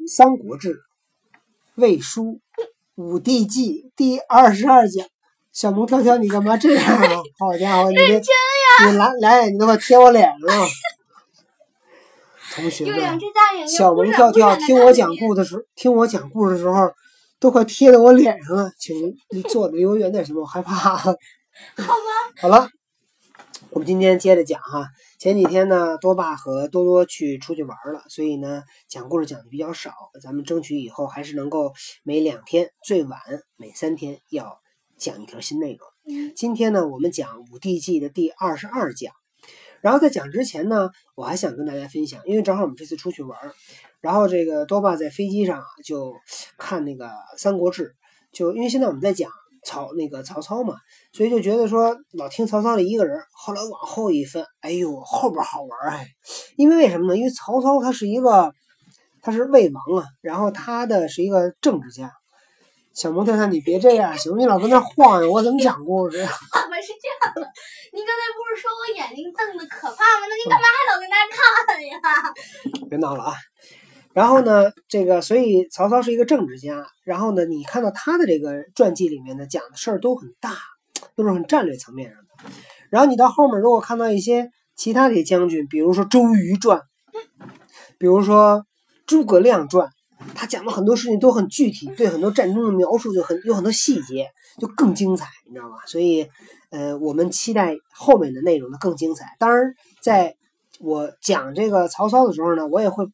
《三国志·魏书·武帝纪》第二十二讲。小萌跳跳，你干嘛这样啊？好家伙，你这你来来，你都快贴我脸上了。同学们，小萌跳跳，听我讲故事的时候，听我讲故事的时候，都快贴在我脸上了，请你坐的离我远点行吗？我害怕。好吧。好了，我们今天接着讲哈。前几天呢，多爸和多多去出去玩了，所以呢，讲故事讲的比较少。咱们争取以后还是能够每两天，最晚每三天要。讲一条新内容。今天呢，我们讲《五帝纪》的第二十二讲。然后在讲之前呢，我还想跟大家分享，因为正好我们这次出去玩，然后这个多爸在飞机上就看那个《三国志》，就因为现在我们在讲曹那个曹操嘛，所以就觉得说老听曹操的一个人。后来往后一分，哎呦，后边好玩哎！因为为什么呢？因为曹操他是一个，他是魏王啊，然后他的是一个政治家。小萌太太，你别这样行吗？你老跟那晃悠，我怎么讲故事？我是这样的，你刚才不是说我眼睛瞪的可怕吗？那你干嘛还老跟那看呀？别闹了啊！然后呢，这个所以曹操是一个政治家。然后呢，你看到他的这个传记里面呢，讲的事儿都很大，都是很战略层面上的。然后你到后面如果看到一些其他的将军，比如说周瑜传，比如说诸葛亮传。他讲的很多事情都很具体，对很多战争的描述就很有很多细节，就更精彩，你知道吗？所以，呃，我们期待后面的内容呢更精彩。当然，在我讲这个曹操的时候呢，我也会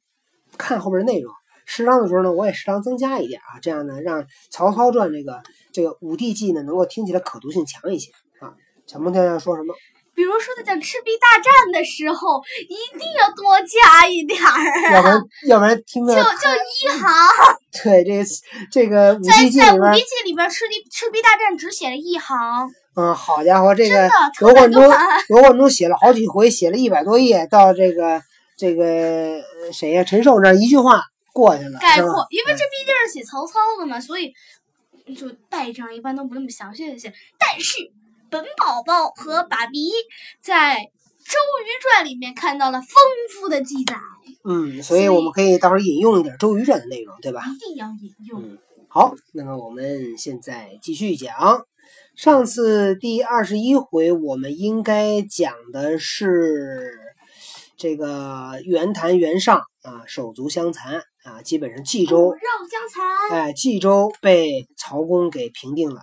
看后面的内容，适当的时候呢，我也适当增加一点啊，这样呢，让《曹操传》这个这个五帝纪呢，能够听起来可读性强一些啊。小梦跳跳说什么？比如说，在讲赤壁大战的时候，一定要多加一点儿啊，要不然要不然听着就就一行。对，这这个五帝纪里边，在五帝纪里边，赤壁赤壁大战只写了一行。嗯，好家伙，这个罗贯中罗贯中写了好几回，写了一百多页，到这个这个谁呀？陈寿那一句话过去了，概括。因为这毕竟是写曹操的嘛，所以就带上一般都不那么详细的写，但是。本宝宝和爸比在《周瑜传》里面看到了丰富的记载。嗯，所以我们可以到时候引用一点《周瑜传》的内容，对吧？一定要引用。嗯，好，那么我们现在继续讲。上次第二十一回，我们应该讲的是这个袁谭袁尚啊，手足相残啊，基本上冀州肉相残。哎，冀州被曹公给平定了。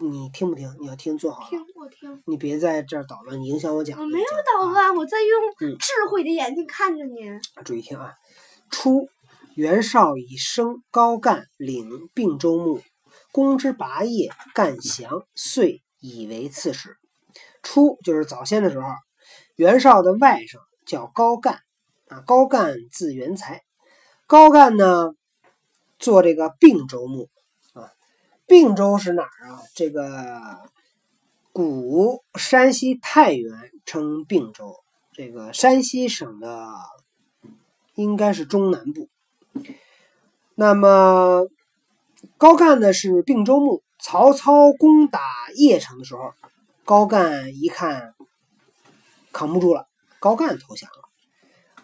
你听不听？你要听，坐好。听，我听。你别在这儿捣乱，你影响我讲。我没有捣乱，我在用智慧的眼睛看着你。注意听啊！初，袁绍以升高干领并州牧，公之拔业，干降，遂以为刺史。初就是早先的时候，袁绍的外甥叫高干啊，高干字元才，高干呢做这个并州牧。啊并州是哪儿啊？这个古山西太原称并州，这个山西省的应该是中南部。那么高干呢是并州牧。曹操攻打邺城的时候，高干一看扛不住了，高干投降了。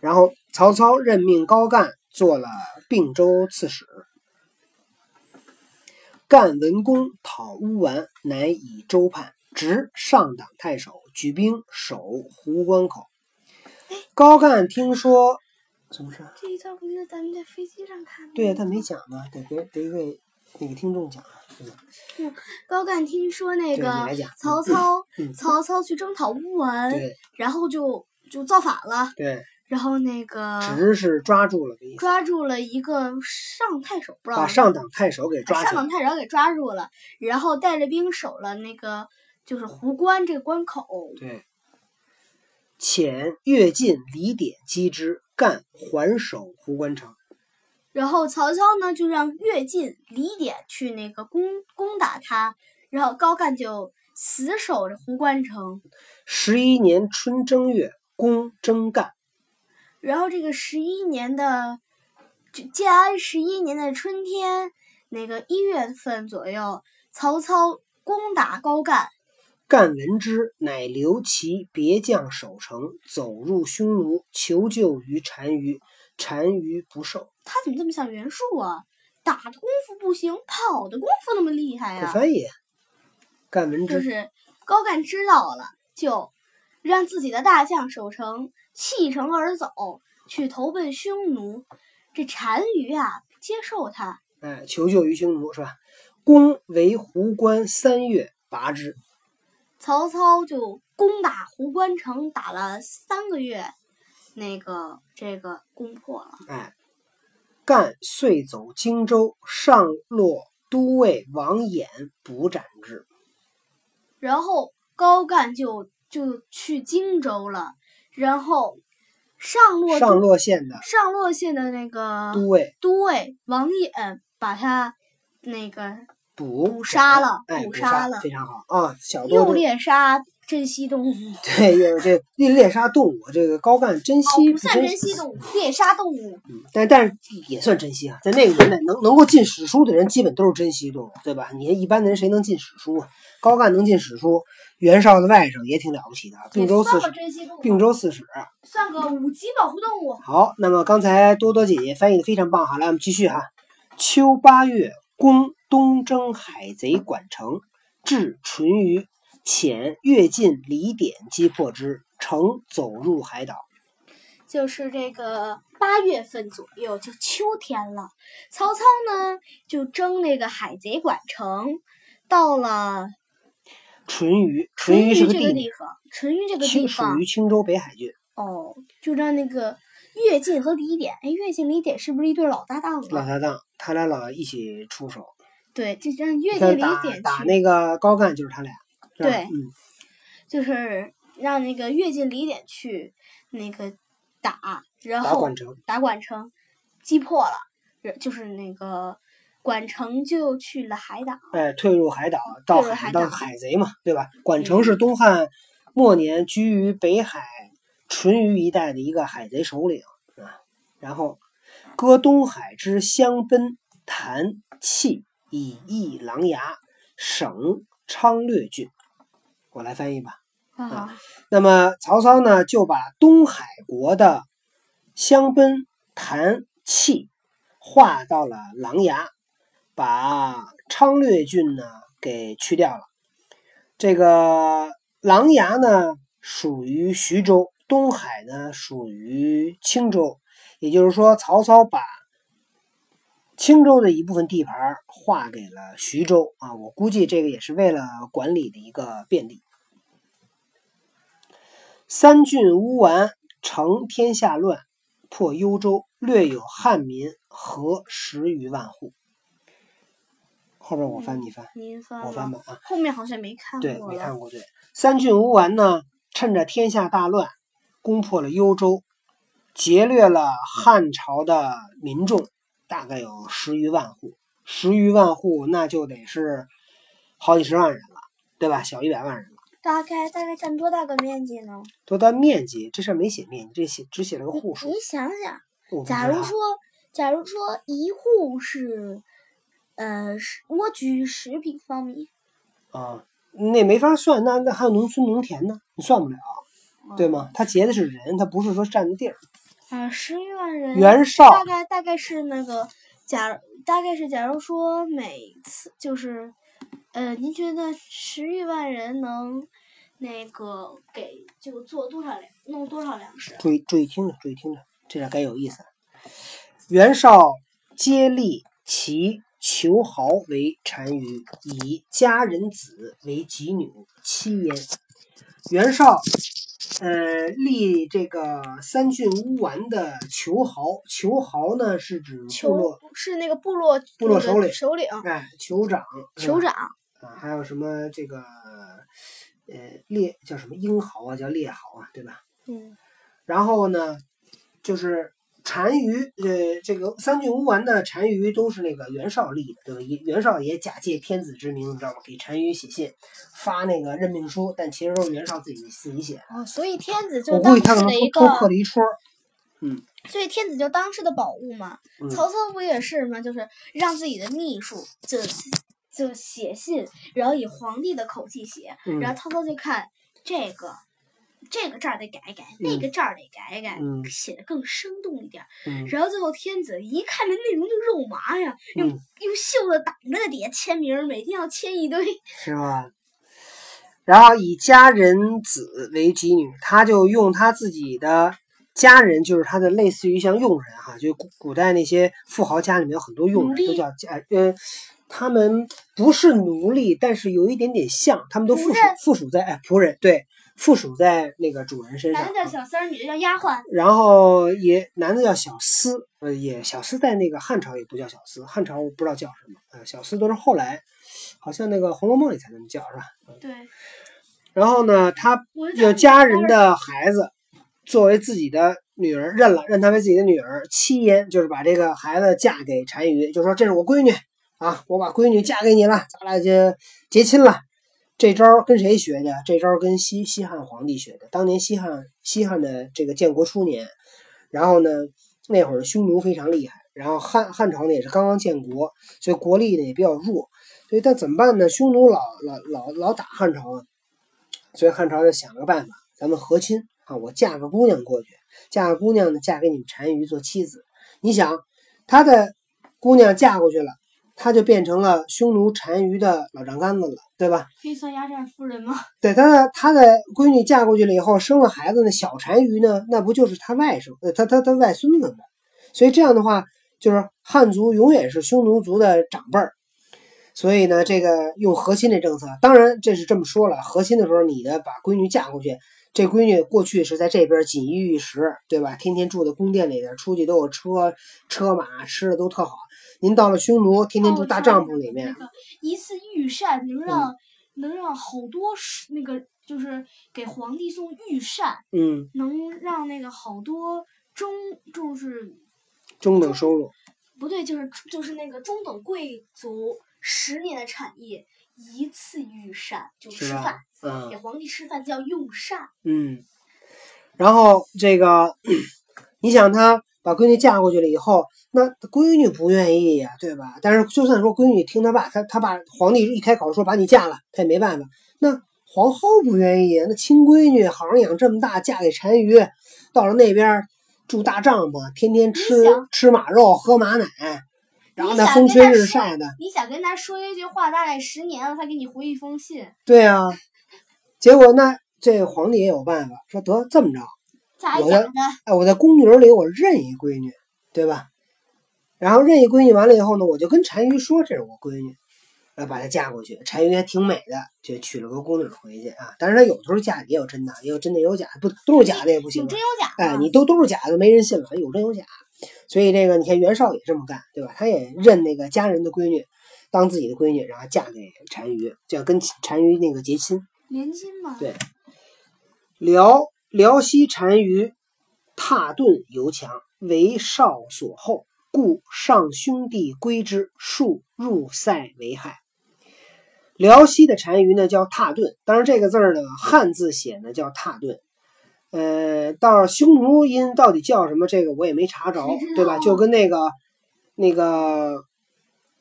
然后曹操任命高干做了并州刺史。干文公讨乌丸，乃以州叛，执上党太守，举兵守壶关口。高干听说什么事？这一段不是咱们在飞机上看的？对呀，他没讲呢，得给得给那个听众讲。嗯，高干听说那个曹操，曹操去征讨乌丸，然后就就造反了。对。然后那个只是抓住了抓住了一个上太守，不知道把上党太守给抓上党太守给抓住了，然后带着兵守了那个就是壶关这个关口。对，遣乐进、李典击之，干还守壶关城。然后曹操呢就让乐进、李典去那个攻攻打他，然后高干就死守着壶关城。十一年春正月，攻征干。然后这个十一年的，建安十一年的春天，那个一月份左右，曹操攻打高干。干闻之，乃留其别将守城，走入匈奴，求救于单于。单于不受。他怎么这么像袁术啊？打的功夫不行，跑的功夫那么厉害呀、会翻译，干闻之。就是高干知道了，就让自己的大将守城弃城而走，去投奔匈奴。这单于啊，不接受他，哎，求救于匈奴是吧？攻为胡关三月，拔之。曹操就攻打胡关城，打了三个月，那个这个攻破了。哎，干遂走荆州，上洛都尉王衍捕斩之。然后高干就就去荆州了，然后上洛上洛县的上洛县的那个都尉都尉王衍把他那个捕捕杀了哎，捕捕杀了非常好啊！小多又猎杀珍稀动物，对，又这猎猎杀动物，这个高干珍哦，惜不算珍稀动物，猎杀动物。嗯，但但是也算珍稀啊，在那个年代能能够进史书的人，基本都是珍稀动物，对吧？你一般的人谁能进史书啊？高干能进史书，袁绍的外甥也挺了不起的，并州刺史并州刺史。算个五级保护动物。好，那么刚才多多姐姐翻译的非常棒，好，来我们继续哈。秋八月，攻东征海贼管城，至淳于，遣越进李典击破之，城走入海岛。就是这个八月份左右，就秋天了。曹操呢，就征那个海贼管城，到了淳于，淳于是个这个地方，淳于这个地方属于青州北海郡。哦，就让那个乐进和李典，哎，乐进李典是不是一对老搭档啊？老搭档，他俩老一起出手，对，就让乐进李打打，那个高干就是他俩。对嗯，就是让那个乐进李典去那个打，然后打管城。打管城，击破了，就是那个管城就去了海岛。哎，退入海岛，到海岛海当海贼嘛，对吧？管城是东汉末年居于北海淳于一带的一个海贼首领啊。然后割东海之襄奔、谭、契，以益琅琊，省昌略郡。我来翻译吧。啊，那么曹操呢，就把东海国的襄奔、谭、契划到了琅琊，把昌略郡呢给去掉了。这个琅琊呢属于徐州，东海呢属于青州，也就是说，曹操把青州的一部分地盘划给了徐州啊。我估计这个也是为了管理的一个便利。三郡乌丸，成天下乱，破幽州，略有汉民，合十余万户。后边我翻，你翻，您翻，我翻吧啊。后面好像没看，过对。没看过。对，三郡乌丸呢，趁着天下大乱，攻破了幽州，劫掠了汉朝的民众，大概有十余万户。十余万户，那就得是好几十万人了，对吧？小一百万人了。大概大概占多大个面积呢？多大面积？这事儿没写面积，这写只写了个户数你。想想，假如说，假如说一户是，呃，十蜗居十平方米，啊，那没法算，那那还有农村农田呢，你算不了，对吗？他结的是人，他不是说占的地儿。啊，十余万人，袁绍大概大概是那个，假如大概是假如说每次就是，呃，您觉得十余万人能那个给就做多少粮，弄多少粮食？注意注意听着，注意听着，这点该有意思。袁绍接立其求豪为单于，以家人子为己女妻焉。袁绍，呃，立这个三郡乌丸的求豪，求豪呢是指部落，是那个部落部落首领首领哎，酋长，酋长，啊，还有什么这个呃列叫什么英豪啊，叫列豪啊，对吧？嗯，然后呢，就是单于，呃，这个三郡乌丸的单于都是那个袁绍立的，对吧？袁绍也假借天子之名，你知道吗？给单于写信，发那个任命书，但其实都是袁绍自己自己写的。哦，所以天子就当时的一偷偷刻个，了一戳嗯。所以天子就当时的宝物嘛。嗯曹操不也是吗？就是让自己的秘书就就写信，然后以皇帝的口气写，嗯然后曹操就看这个这个这儿得改改，嗯那个这儿得改改，嗯写的更生动一点然后最后天子一看这内容就肉麻呀，用、嗯用袖子挡着底下签名，每天要签一堆。是吧？然后以家人子为己女，他就用他自己的家人，就是他的类似于像佣人哈，就古古代那些富豪家里面有很多佣人，都叫家呃，他们不是奴隶，但是有一点点像，他们都附属附属在哎仆人对附属在那个主人身上男的。叫小三儿，女的叫丫鬟。然后也男的叫小厮，呃，也小厮在那个汉朝也不叫小厮，汉朝我不知道叫什么，呃，小厮都是后来，好像那个《红楼梦》里才那么叫是吧？对，然后呢，他有家人的孩子作为自己的女儿认了，认她为自己的女儿，妻焉就是把这个孩子嫁给单于，就说这是我闺女啊，我把闺女嫁给你了，咱俩就结亲了。这招跟谁学的？这招跟西西汉皇帝学的。当年西汉西汉的这个建国初年，然后呢，那会儿匈奴非常厉害，然后汉汉朝呢也是刚刚建国，所以国力呢也比较弱，所以他怎么办呢？匈奴老老老老打汉朝啊，所以汉朝就想了个办法，咱们和亲啊，我嫁个姑娘过去，嫁个姑娘呢嫁给你们单于做妻子。你想，他的姑娘嫁过去了，他就变成了匈奴单于的老丈杆子了，对吧？可以算压寨夫人吗？对，他的他的闺女嫁过去了以后，生了孩子呢，小单于呢，那不就是他外甥，呃，他他他外孙子吗？所以这样的话，就是汉族永远是匈奴族的长辈儿。所以呢，这个用和亲这政策，当然这是这么说了，和亲的时候，你的把闺女嫁过去，这闺女过去是在这边锦衣玉食，对吧？天天住在宫殿里边，出去都有车车马，吃的都特好。您到了匈奴，天天哦住大帐篷里面，那个一次御膳能让、能让好多那个就是给皇帝送御膳，嗯，能让那个好多中就是中等收入，不对，就是就是那个中等贵族十年的产业一次御膳就吃饭，？嗯。给皇帝吃饭叫用膳。嗯，然后这个，你想他把闺女嫁过去了以后，那闺女不愿意呀，对吧？但是就算说闺女听他爸，他他爸皇帝一开口说把你嫁了，他也没办法。那皇后不愿意，那亲闺女好好养这么大，嫁给单于，到了那边住大帐篷，天天吃吃马肉，喝马奶，然后那风吹日晒的，你想跟他说一句话，大概十年了，他给你回一封信，对啊。结果那这皇帝也有办法，说得这么着。我的假一假的。哎，我在宫女里我认一闺女，对吧？然后认一闺女完了以后呢，我就跟单于说这是我闺女，然后把她嫁过去。单于还挺美的，就娶了个宫女回去啊。但是他有时候嫁的也有真的，也有真的也有假的，不都是假的也不行啊有真。有假哎，你都都是假的，没人信了，有真有假。所以这个你看袁绍也这么干，对吧？他也认那个家人的闺女当自己的闺女，然后嫁给单于，就要跟单于那个结亲。连襟嘛。对辽辽西单于踏顿犹强，为少所厚，故上兄弟归之，数入塞为害。辽西的单于呢叫踏顿，当然这个字儿呢汉字写呢叫踏顿。呃，到匈奴音到底叫什么？这个我也没查着，对吧？就跟那个那个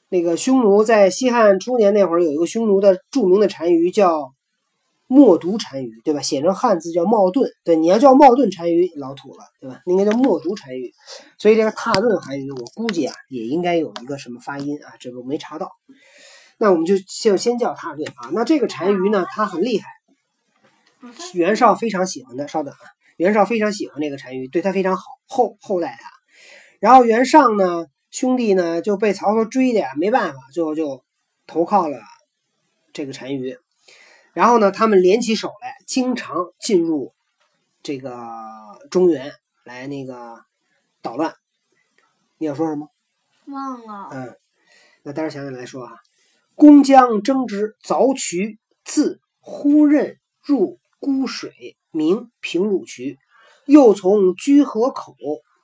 那个匈奴在西汉初年那会儿有一个匈奴的著名的单于叫默读单于，对吧？写成汉字叫茂顿，对，你要叫茂顿单于老土了，对吧？应该叫默读单于。所以这个踏顿韩语，我估计啊，也应该有一个什么发音啊，这个我没查到。那我们就就先叫踏顿啊。那这个单于呢，他很厉害，袁绍非常喜欢他。稍等啊，袁绍非常喜欢这个单于，对他非常好，厚厚待他。然后袁尚呢，兄弟呢就被曹操追的呀，没办法，最后就投靠了这个单于。然后呢，他们联起手来，经常进入这个中原来那个捣乱。你要说什么？忘了。嗯，那待会儿想起来说啊，公将争之，凿渠，自忽任入孤水，名平汝渠；又从居河口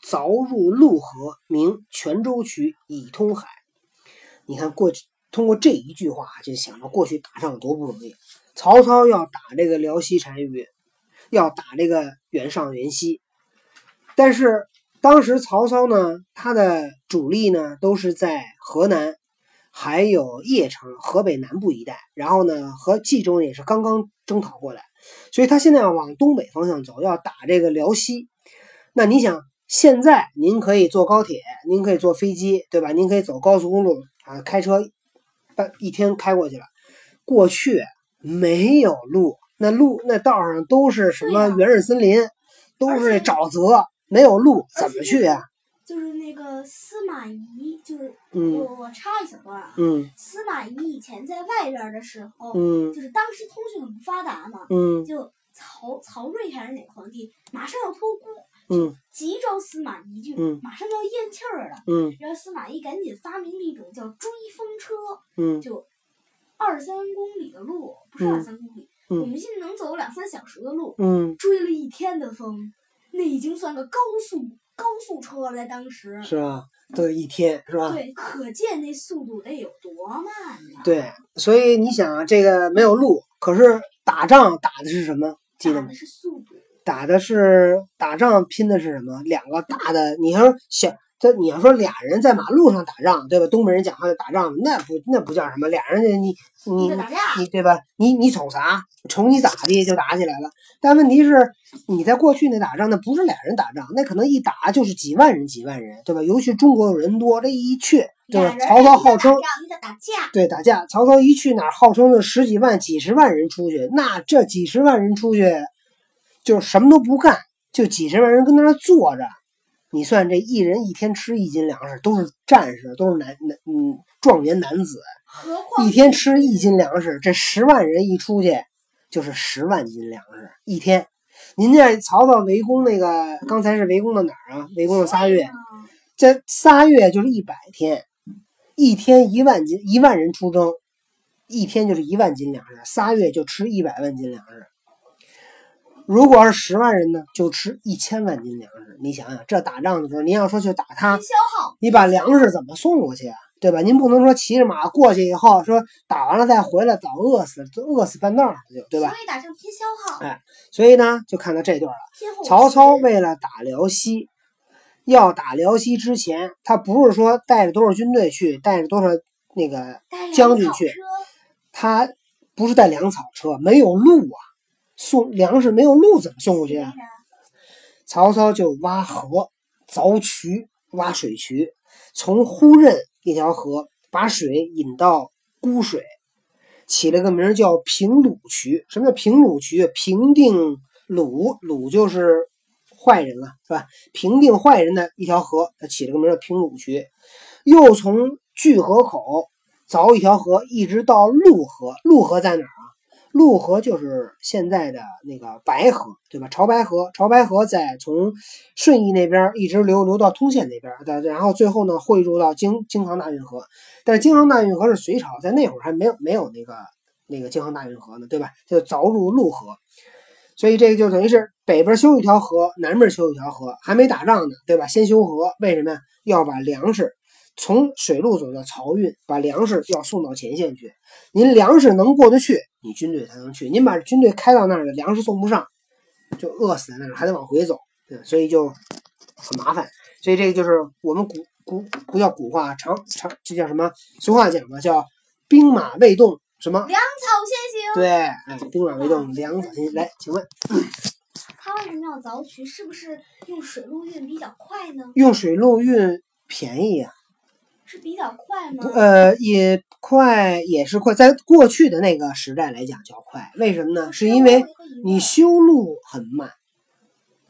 凿入陆河，名泉州渠，以通海。你看过去通过这一句话，就想到过去打仗多不容易。曹操要打这个辽西单于，要打这个袁尚、袁熙，但是当时曹操呢，他的主力呢都是在河南，还有邺城河北南部一带，然后呢和冀州也是刚刚征讨过来，所以他现在要往东北方向走，要打这个辽西。那你想，现在您可以坐高铁，您可以坐飞机，对吧？您可以走高速公路啊，开车半一天开过去了。过去没有路，那路那道上都是什么原始森林，都是沼泽，没有路怎么去啊？就是那个司马懿，就是嗯。我我插一小段啊，嗯。司马懿以前在外边的时候，嗯。就是当时通讯很不发达嘛，嗯。就曹曹睿还是哪个皇帝，马上要托孤，嗯。急召司马懿就嗯。马上就要咽气儿了，嗯。然后司马懿赶紧发明了一种叫追风车，嗯。就二三公里的路，不是嗯二三公里，嗯我们现在能走两三小时的路，嗯，追了一天的风，那已经算个高速高速车了，在当时。是吧？都得一天是吧？对，可见那速度得有多慢呀！对，所以你想啊，这个没有路，可是打仗打的是什么？记得吗打的？是速度，打的是打仗拼的是什么？两个大的，你要说小，这你要说俩人在马路上打仗，对吧？东北人讲话就打仗，那不那不叫什么？俩人就你你你对吧？你你瞅啥？瞅你咋的就打起来了。但问题是，你在过去那打仗，那不是俩人打仗，那可能一打就是几万人几万人，对吧？尤其中国人多，这一去，对吧？曹操号称对，打架。曹操一去哪儿，号称是十几万、几十万人出去，那这几十万人出去，就是什么都不干，就几十万人跟那儿坐着。你算这一人一天吃一斤粮食，都是战士，都是男男嗯壮年男子，何况一天吃一斤粮食，这十万人一出去就是十万斤粮食一天。您这曹操围攻那个，刚才是围攻的哪儿啊？围攻了仨月，啊这仨月就是一百天，一天一万斤，一万人出征，一天就是一万斤粮食，仨月就吃一百万斤粮食。如果是十万人呢，就吃一千万斤粮食。你想想，这打仗的时候，您要说去打他，消耗，你把粮食怎么送过去啊？对吧？您不能说骑着马过去以后，说打完了再回来，早饿死，都饿死半道儿就对吧？所以打仗偏消耗，哎所以呢，就看到这段了。曹操为了打辽西，要打辽西之前，他不是说带着多少军队去，带着多少那个将军去他不是带粮草车，没有路啊，送粮食没有路怎么送过去啊？曹操就挖河、凿渠、挖水渠，从呼任一条河把水引到沽水，起了个名叫平鲁渠。什么叫平鲁渠？平定鲁，鲁就是坏人了，是吧？平定坏人的一条河，他起了个名叫平鲁渠。又从聚河口凿一条河，一直到陆河。陆河在哪儿啊？陆河就是现在的那个白河，对吧？潮白河，潮白河在从顺义那边一直流流到通县那边，对，然后最后呢汇入到京京杭大运河。但是京杭大运河是隋朝，在那会儿还没有没有那个那个京杭大运河呢，对吧？就凿入陆河，所以这个就等于是北边修一条河，南边修一条河，还没打仗呢，对吧？先修河，为什么呀？要把粮食从水路走到漕运，把粮食要送到前线去。您粮食能过得去，你军队才能去。您把军队开到那儿了，粮食送不上，就饿死在那儿，还得往回走，对，所以就很麻烦。所以这个就是我们古古不叫古话，常常这叫什么？俗话讲的叫兵马未动，什么？粮草先行。对，哎，兵马未动，粮草先行。来，请问他为什么要凿渠？是不是用水路运比较快呢？用水路运便宜呀、是比较快吗？呃，也快，也是快，在过去的那个时代来讲叫快，为什么呢？是因为你修路很慢，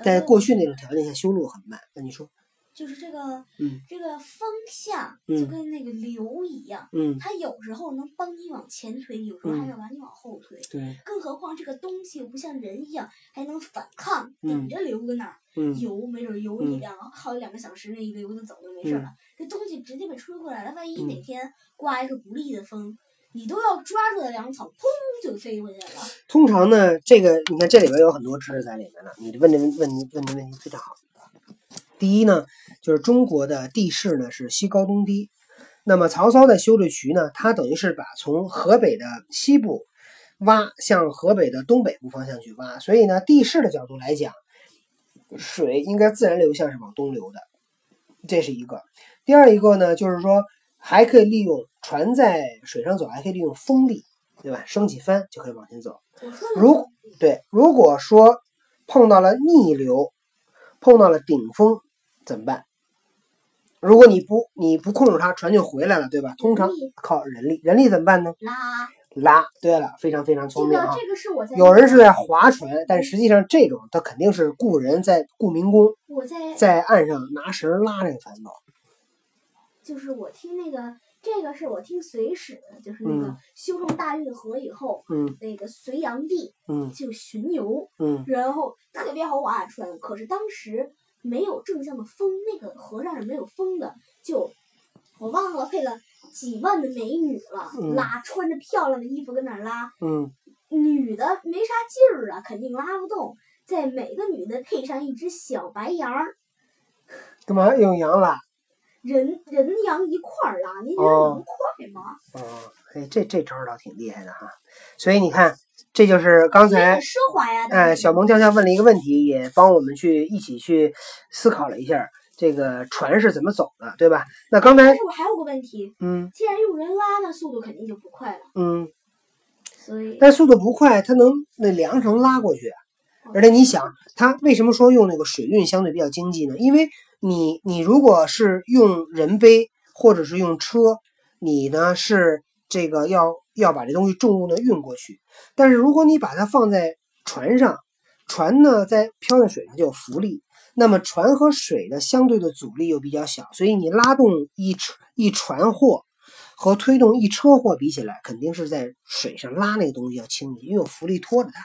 在过去那种条件下修路很慢。那你说，就是这个，嗯这个风向嗯就跟那个流一样，嗯，它有时候能帮你往前推，有时候还要把你往后推。对，更何况这个东西又不像人一样还能反抗，嗯顶着流搁那儿嗯游，没准游一嗯两好一两个小时，那一个游子走就没事了。这东西直接被吹过来了，万一哪嗯天刮一个不利的风，你都要抓住的粮草，砰就飞过去了。通常呢，这个你看这里边有很多知识在里面呢。你问这问问问的问题非常好。第一呢，就是中国的地势呢是西高东低，那么曹操在修这渠呢，他等于是把从河北的西部挖向河北的东北部方向去挖，所以呢，地势的角度来讲，水应该自然流向是往东流的，这是一个。第二一个呢，就是说还可以利用船在水上走还可以利用风力，对吧？升起帆就可以往前走。如对，如果说碰到了逆流，碰到了顶风怎么办？如果你不你不控制它，船就回来了，对吧？通常靠人力，人力怎么办呢？拉拉。对了，非常非常聪明啊！这个是我在有人是在划船，但实际上这种他肯定是雇人在雇民工我在在岸上拿绳拉这个船走。就是我听那个这个是我听隋史的，就是那个嗯修成大运河以后，嗯那个隋炀帝嗯就巡游，嗯然后特别好划船，可是当时没有正向的风，那个河上是没有风的，就我忘了配了几万的美女了，嗯拉穿着漂亮的衣服跟那儿拉，嗯女的没啥劲儿啊，肯定拉不动，在每个女的配上一只小白羊儿，干嘛用羊拉？人人羊一块儿拉，您觉哦得能快吗？哦，哎，这这招儿倒挺厉害的哈。所以你看，这就是刚才奢华呀，哎，小萌跳跳问了一个问题，也帮我们去一起去思考了一下这个船是怎么走的，对吧？那刚才但是我还有个问题，嗯既然用人拉，那速度肯定就不快了，嗯，所以但速度不快，它能那梁绳拉过去。啊而且你想，它为什么说用那个水运相对比较经济呢？因为你你如果是用人背或者是用车，你呢是这个要要把这东西重物呢运过去。但是如果你把它放在船上，船呢在漂在水上就有浮力，那么船和水的相对的阻力又比较小，所以你拉动一车一船货和推动一车货比起来，肯定是在水上拉那个东西要轻因为有浮力拖着它。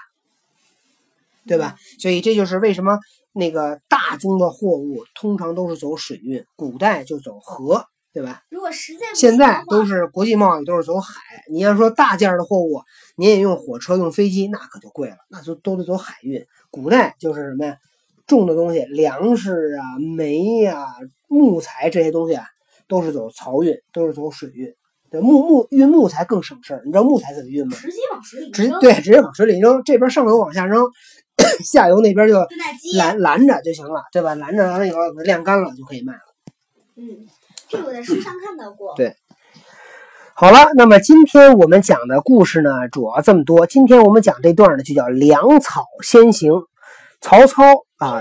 对吧？所以这就是为什么那个大宗的货物通常都是走水运，古代就走河，对吧？如果实在不现在都是国际贸易，都是走海。你要说大件的货物，你也用火车、用飞机，那可就贵了，那就都得走海运。古代就是什么呀？重的东西，粮食啊、煤呀、木材这些东西啊，都是走漕运，都是走水运。对，木木运木材更省事儿。你知道木材怎么运吗？直接往水里扔，直对，直接往水里扔，这边上游往下扔，下游那边就拦拦着就行了，对吧？拦着完了以后晾干了就可以卖了。嗯，这个我在书上看到过。对好了，那么今天我们讲的故事呢，主要这么多。今天我们讲这段呢，就叫粮草先行。曹操啊，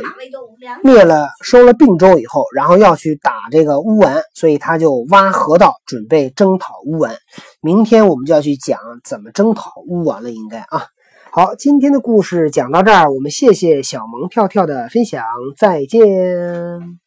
灭了收了并州以后，然后要去打这个乌丸，所以他就挖河道，准备征讨乌丸。明天我们就要去讲怎么征讨乌丸了，应该啊。好，今天的故事讲到这儿，我们谢谢小萌跳跳的分享，再见。